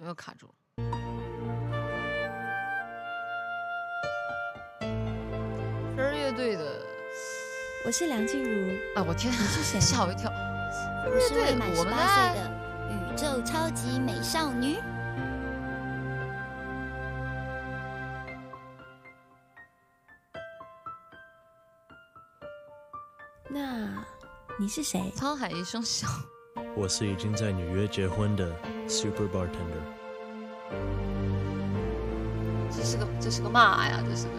怎么又卡住了？飞儿乐队的我是梁静茹，啊，我天，你是谁 吓我一跳！我是未满十我们岁的宇宙超级美少女。那你是谁？沧海一声笑，我是已经在纽约结婚的 Super Bartender。这是个这是个嘛呀？这是个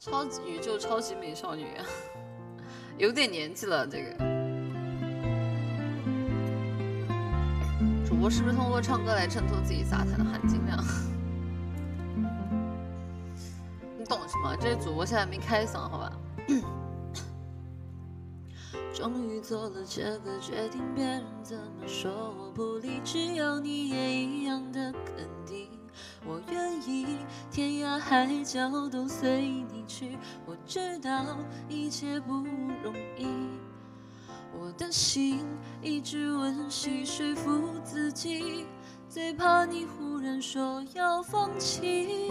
超级宇宙超级美少女啊，有点年纪了。这个主播是不是通过唱歌来衬托自己杂谈的含金量？这是主播现在没开嗓，好吧？终于做了这个决定，别人怎么说我不理，只要你也一样的肯定，我愿意天涯海角都随你去。我知道一切不容易，我的心一直温习说服自己，最怕你忽然说要放弃。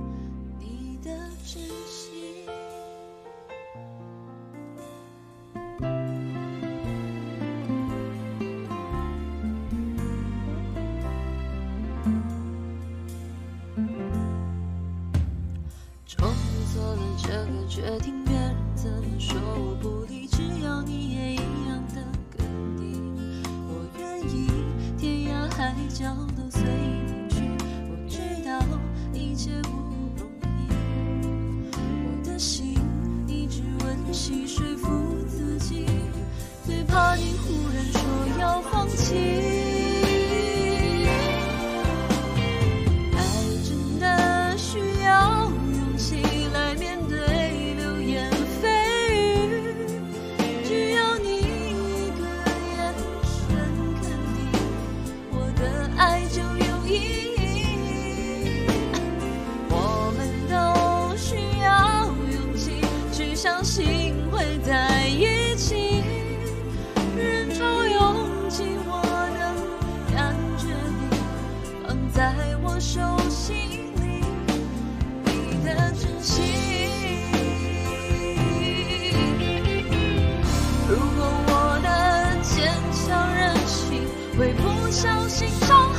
的真心。终于做了这个决定，别人怎么说我不理，只要你也一样的肯定，我愿意天涯海角相信会在一起，人潮拥挤，我能感觉你。放在我手心里，你的真心。如果我的坚强任性会不小心伤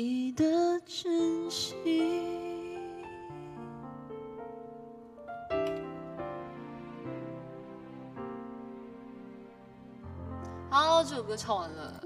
你的真心。好，这首歌唱完了。